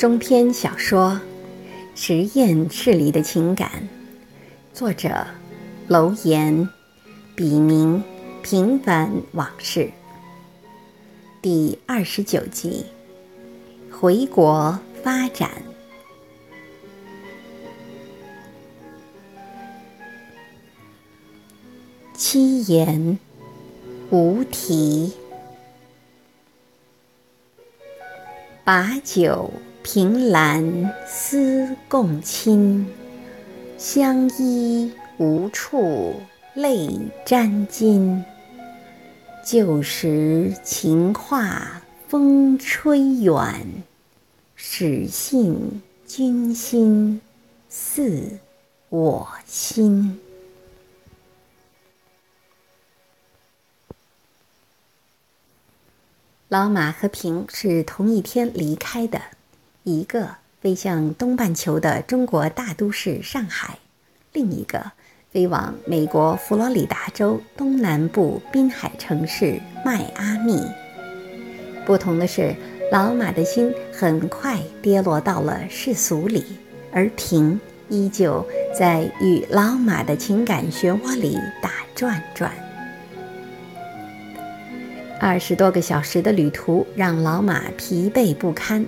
中篇小说《实验室里的情感》，作者楼岩，笔名平凡往事，第二十九集，回国发展。七言无题，把酒。凭栏思共亲，相依无处泪沾襟。旧时情话风吹远，始信君心似我心。老马和平是同一天离开的。一个飞向东半球的中国大都市上海，另一个飞往美国佛罗里达州东南部滨海城市迈阿密。不同的是，老马的心很快跌落到了世俗里，而平依旧在与老马的情感漩涡里打转转。二十多个小时的旅途让老马疲惫不堪。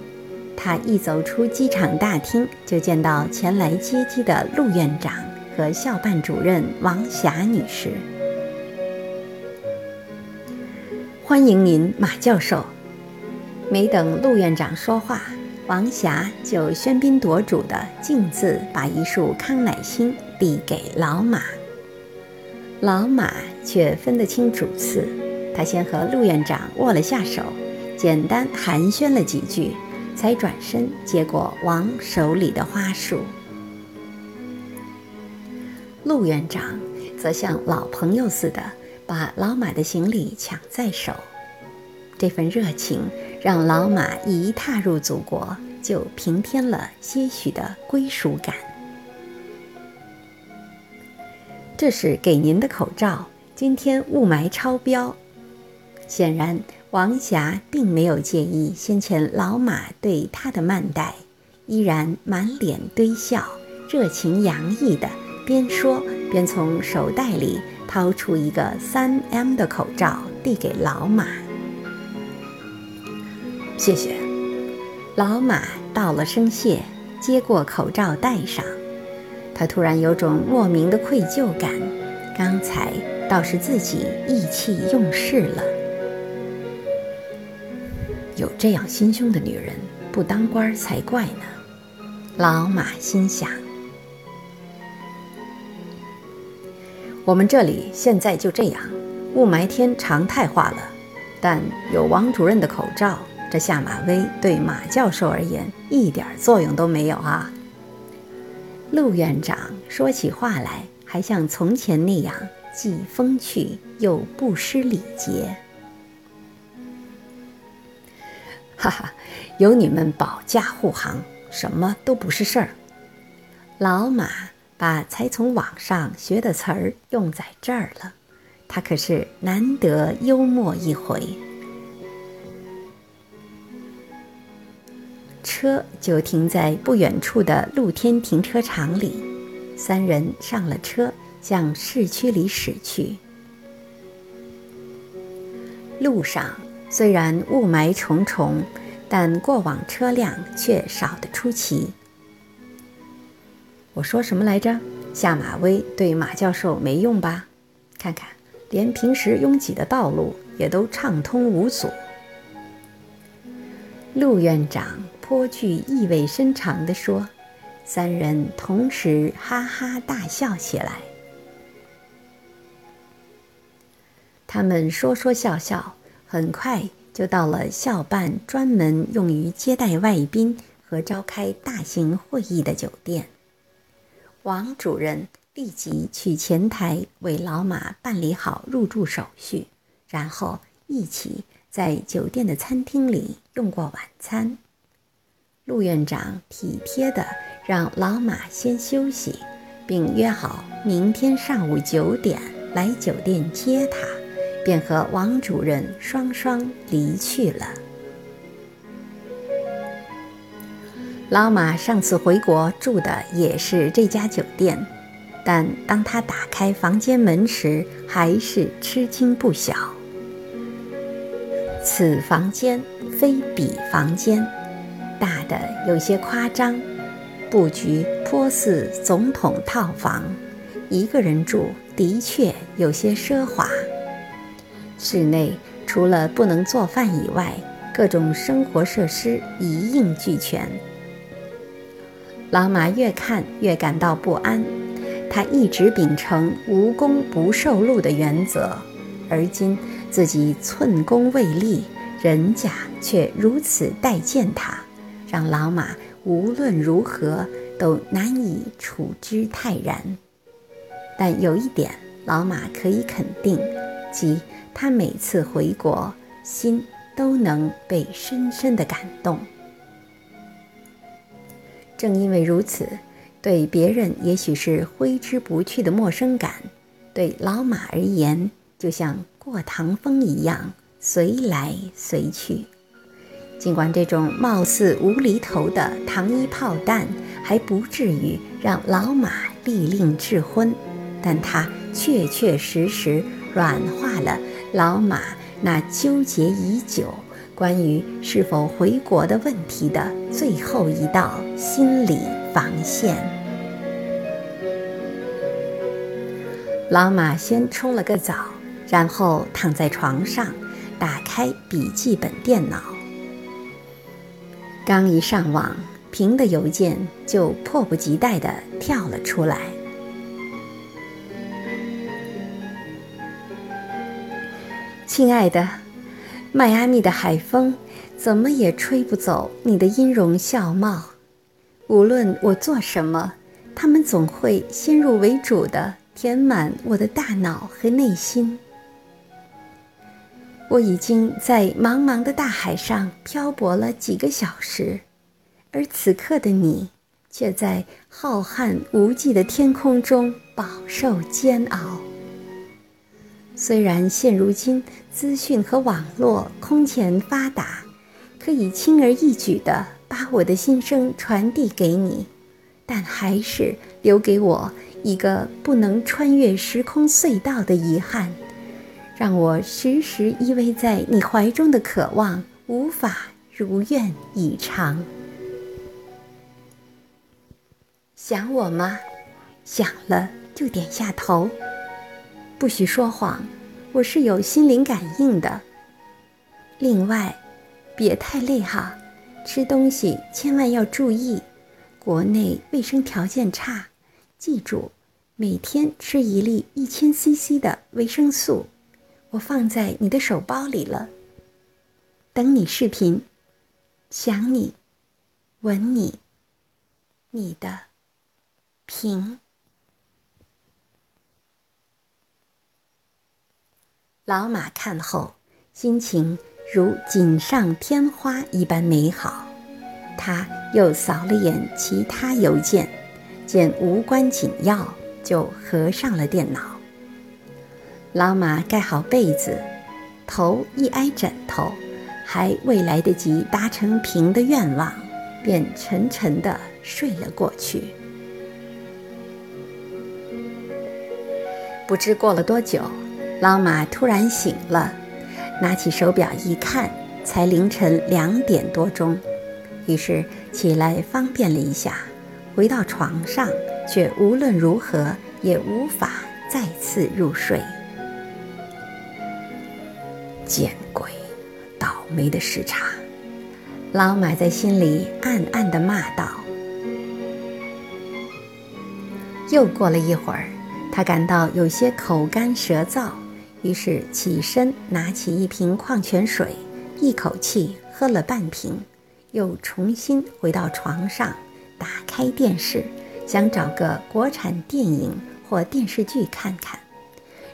他一走出机场大厅，就见到前来接机的陆院长和校办主任王霞女士。欢迎您，马教授。没等陆院长说话，王霞就喧宾夺主的径自把一束康乃馨递给老马。老马却分得清主次，他先和陆院长握了下手，简单寒暄了几句。才转身接过王手里的花束，陆院长则像老朋友似的把老马的行李抢在手。这份热情让老马一踏入祖国就平添了些许的归属感。这是给您的口罩，今天雾霾超标，显然。王霞并没有介意先前老马对她的慢待，依然满脸堆笑，热情洋溢的边说边从手袋里掏出一个三 M 的口罩递给老马。谢谢。老马道了声谢，接过口罩戴上。他突然有种莫名的愧疚感，刚才倒是自己意气用事了。有这样心胸的女人，不当官才怪呢。老马心想：我们这里现在就这样，雾霾天常态化了。但有王主任的口罩，这下马威对马教授而言一点作用都没有啊。陆院长说起话来，还像从前那样，既风趣又不失礼节。哈哈，有你们保驾护航，什么都不是事儿。老马把才从网上学的词儿用在这儿了，他可是难得幽默一回。车就停在不远处的露天停车场里，三人上了车，向市区里驶去。路上。虽然雾霾重重，但过往车辆却少得出奇。我说什么来着？下马威对马教授没用吧？看看，连平时拥挤的道路也都畅通无阻。陆院长颇具意味深长地说，三人同时哈哈大笑起来。他们说说笑笑。很快就到了校办专门用于接待外宾和召开大型会议的酒店。王主任立即去前台为老马办理好入住手续，然后一起在酒店的餐厅里用过晚餐。陆院长体贴地让老马先休息，并约好明天上午九点来酒店接他。便和王主任双双离去了。老马上次回国住的也是这家酒店，但当他打开房间门时，还是吃惊不小。此房间非彼房间，大的有些夸张，布局颇似总统套房，一个人住的确有些奢华。室内除了不能做饭以外，各种生活设施一应俱全。老马越看越感到不安，他一直秉承无功不受禄的原则，而今自己寸功未立，人家却如此待见他，让老马无论如何都难以处之泰然。但有一点，老马可以肯定，即他每次回国，心都能被深深的感动。正因为如此，对别人也许是挥之不去的陌生感，对老马而言，就像过堂风一样随来随去。尽管这种貌似无厘头的糖衣炮弹还不至于让老马立令智昏，但它确确实实软化了老马那纠结已久。关于是否回国的问题的最后一道心理防线。老马先冲了个澡，然后躺在床上，打开笔记本电脑。刚一上网，平的邮件就迫不及待地跳了出来。亲爱的。迈阿密的海风，怎么也吹不走你的音容笑貌。无论我做什么，他们总会先入为主的填满我的大脑和内心。我已经在茫茫的大海上漂泊了几个小时，而此刻的你，却在浩瀚无际的天空中饱受煎熬。虽然现如今资讯和网络空前发达，可以轻而易举地把我的心声传递给你，但还是留给我一个不能穿越时空隧道的遗憾，让我时时依偎在你怀中的渴望无法如愿以偿。想我吗？想了就点下头。不许说谎，我是有心灵感应的。另外，别太累哈，吃东西千万要注意，国内卫生条件差，记住每天吃一粒一千 CC 的维生素。我放在你的手包里了。等你视频，想你，吻你，你的平。老马看后，心情如锦上添花一般美好。他又扫了眼其他邮件，见无关紧要，就合上了电脑。老马盖好被子，头一挨枕头，还未来得及达成平的愿望，便沉沉地睡了过去。不知过了多久。老马突然醒了，拿起手表一看，才凌晨两点多钟，于是起来方便了一下，回到床上，却无论如何也无法再次入睡。见鬼！倒霉的时差！老马在心里暗暗地骂道。又过了一会儿，他感到有些口干舌燥。于是起身拿起一瓶矿泉水，一口气喝了半瓶，又重新回到床上，打开电视，想找个国产电影或电视剧看看。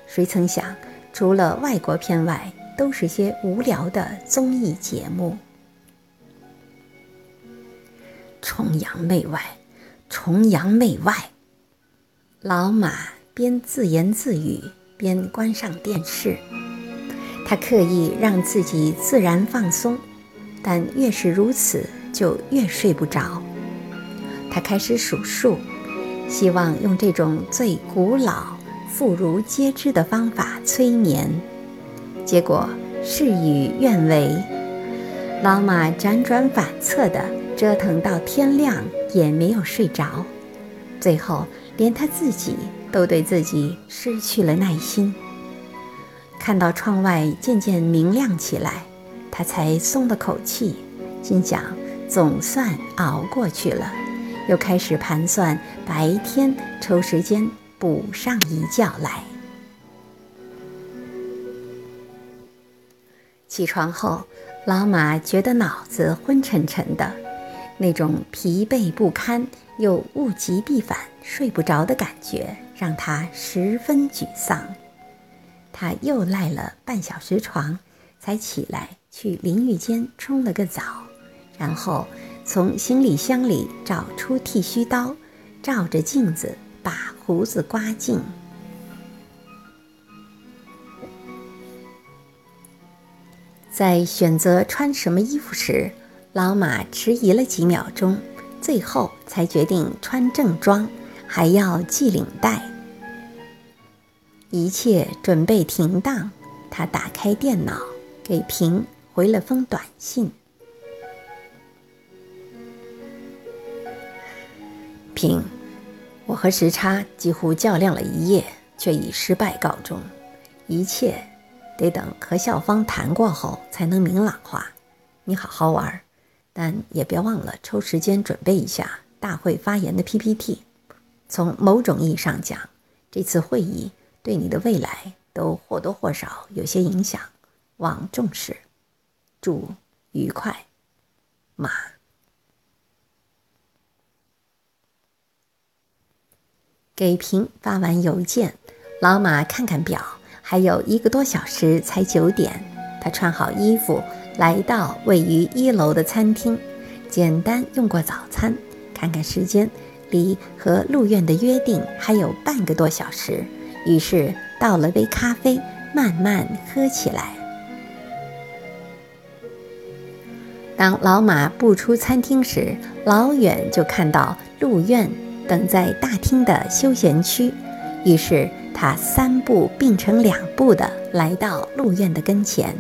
谁曾想，除了外国片外，都是些无聊的综艺节目。崇洋媚外，崇洋媚外。老马边自言自语。边关上电视，他刻意让自己自然放松，但越是如此，就越睡不着。他开始数数，希望用这种最古老、妇孺皆知的方法催眠。结果事与愿违，老马辗转反侧的折腾到天亮也没有睡着，最后连他自己都对自己失去了耐心。看到窗外渐渐明亮起来，他才松了口气，心想总算熬过去了。又开始盘算白天抽时间补上一觉来。起床后，老马觉得脑子昏沉沉的，那种疲惫不堪又物极必反、睡不着的感觉让他十分沮丧。他又赖了半小时床，才起来去淋浴间冲了个澡，然后从行李箱里找出剃须刀，照着镜子把胡子刮净。在选择穿什么衣服时，老马迟疑了几秒钟，最后才决定穿正装，还要系领带。一切准备停当，他打开电脑，给平回了封短信。平，我和时差几乎较量了一夜，却以失败告终。一切得等和校方谈过后才能明朗化。你好好玩，但也别忘了抽时间准备一下大会发言的 PPT。从某种意义上讲，这次会议。对你的未来都或多或少有些影响，望重视，祝愉快，马。给平发完邮件，老马看看表，还有一个多小时才九点。他穿好衣服，来到位于一楼的餐厅，简单用过早餐，看看时间，离和陆院的约定还有半个多小时。于是倒了杯咖啡，慢慢喝起来。当老马步出餐厅时，老远就看到陆苑等在大厅的休闲区。于是他三步并成两步的来到陆苑的跟前。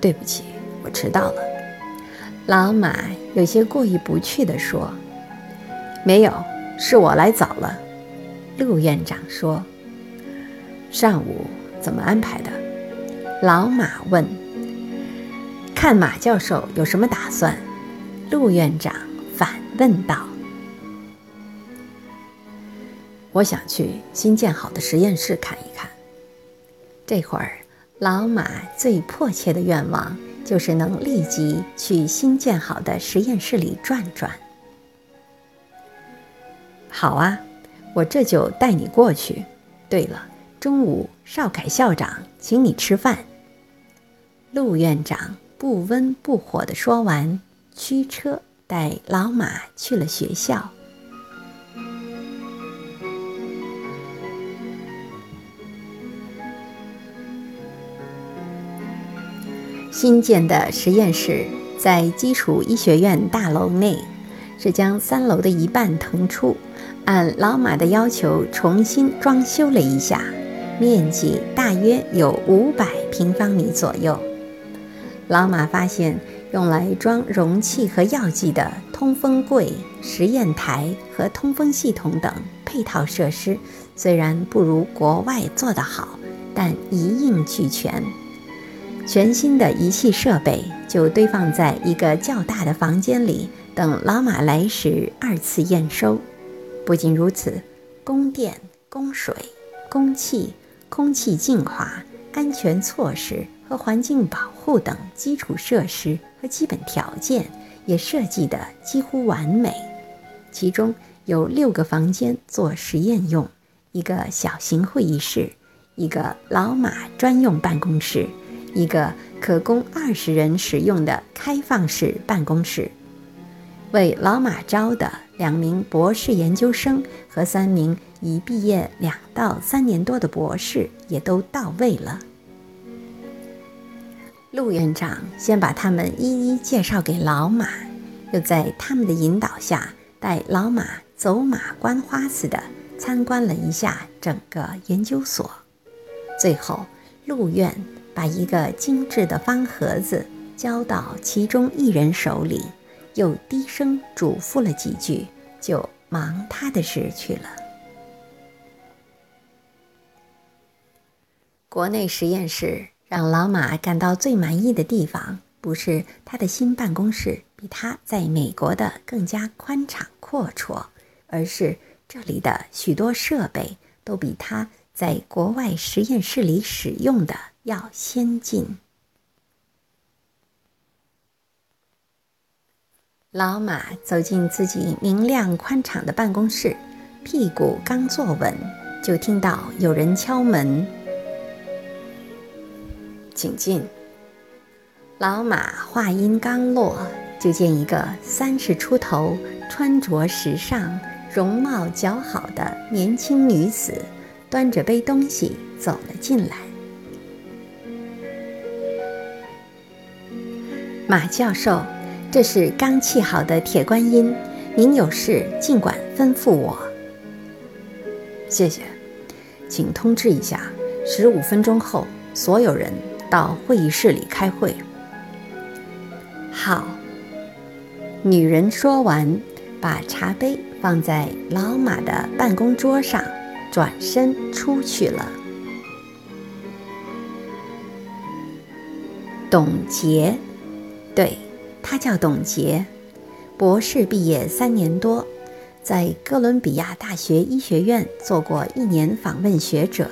对不起，我迟到了。老马有些过意不去地说：“没有，是我来早了。”陆院长说：“上午怎么安排的？”老马问。“看马教授有什么打算？”陆院长反问道。“我想去新建好的实验室看一看。”这会儿，老马最迫切的愿望就是能立即去新建好的实验室里转转。好啊。我这就带你过去。对了，中午邵凯校长请你吃饭。陆院长不温不火地说完，驱车带老马去了学校。新建的实验室在基础医学院大楼内，是将三楼的一半腾出。按老马的要求重新装修了一下，面积大约有五百平方米左右。老马发现，用来装容器和药剂的通风柜、实验台和通风系统等配套设施，虽然不如国外做得好，但一应俱全。全新的仪器设备就堆放在一个较大的房间里，等老马来时二次验收。不仅如此，供电、供水、供气、空气净化、安全措施和环境保护等基础设施和基本条件也设计得几乎完美。其中有六个房间做实验用，一个小型会议室，一个老马专用办公室，一个可供二十人使用的开放式办公室。为老马招的两名博士研究生和三名已毕业两到三年多的博士也都到位了。陆院长先把他们一一介绍给老马，又在他们的引导下，带老马走马观花似的参观了一下整个研究所。最后，陆院把一个精致的方盒子交到其中一人手里，又低声嘱咐了几句，就忙他的事去了。国内实验室让老马感到最满意的地方，不是他的新办公室比他在美国的更加宽敞阔绰，而是这里的许多设备都比他在国外实验室里使用的要先进。老马走进自己明亮宽敞的办公室，屁股刚坐稳，就听到有人敲门。请进。老马话音刚落，就见一个三十出头、穿着时尚、容貌姣好的年轻女子，端着杯东西走了进来。马教授，这是刚沏好的铁观音，您有事尽管吩咐我。谢谢，请通知一下，十五分钟后所有人。到会议室里开会。好。女人说完，把茶杯放在老马的办公桌上，转身出去了。董洁，对，他叫董洁，博士毕业三年多，在哥伦比亚大学医学院做过一年访问学者。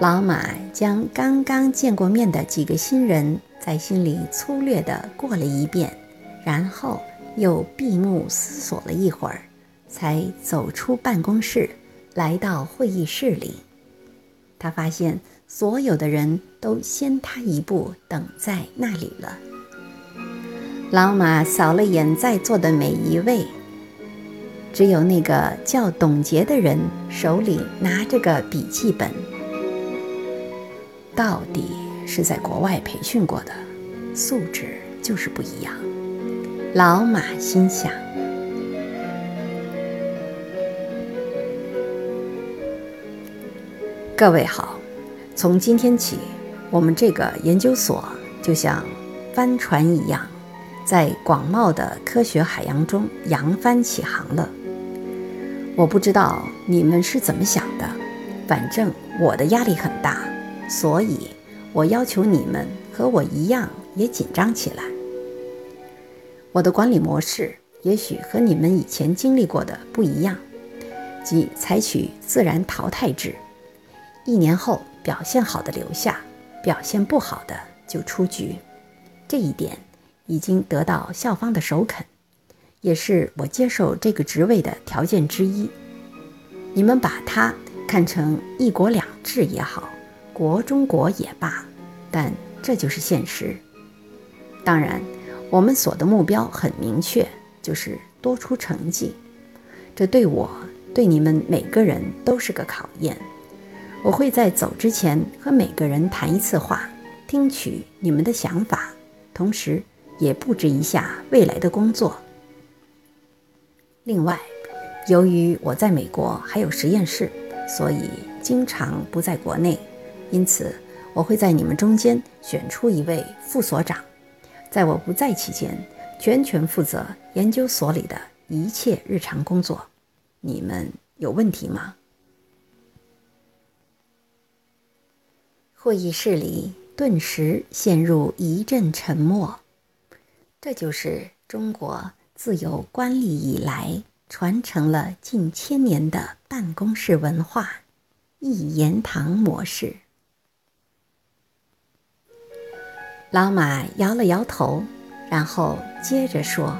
老马将刚刚见过面的几个新人在心里粗略地过了一遍，然后又闭目思索了一会儿，才走出办公室，来到会议室里。他发现所有的人都先他一步等在那里了。老马扫了眼在座的每一位，只有那个叫董洁的人手里拿着个笔记本。到底是在国外培训过的，素质就是不一样。老马心想：各位好，从今天起，我们这个研究所就像帆船一样，在广袤的科学海洋中扬帆起航了。我不知道你们是怎么想的，反正我的压力很大。所以，我要求你们和我一样也紧张起来。我的管理模式也许和你们以前经历过的不一样，即采取自然淘汰制。一年后表现好的留下，表现不好的就出局。这一点已经得到校方的首肯，也是我接受这个职位的条件之一。你们把它看成一国两制也好。国中国也罢，但这就是现实。当然，我们所的目标很明确，就是多出成绩。这对我、对你们每个人都是个考验。我会在走之前和每个人谈一次话，听取你们的想法，同时也布置一下未来的工作。另外，由于我在美国还有实验室，所以经常不在国内。因此，我会在你们中间选出一位副所长，在我不在期间，全权负责研究所里的一切日常工作。你们有问题吗？会议室里顿时陷入一阵沉默。这就是中国自有官吏以来传承了近千年的办公室文化——一言堂模式。老马摇了摇头，然后接着说：“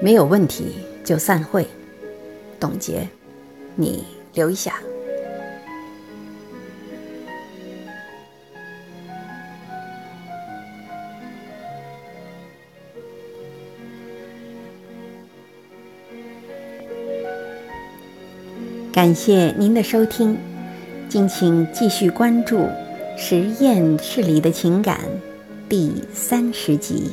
没有问题，就散会。董洁，你留一下。感谢您的收听，敬请继续关注。”实验室里的情感。第三十集。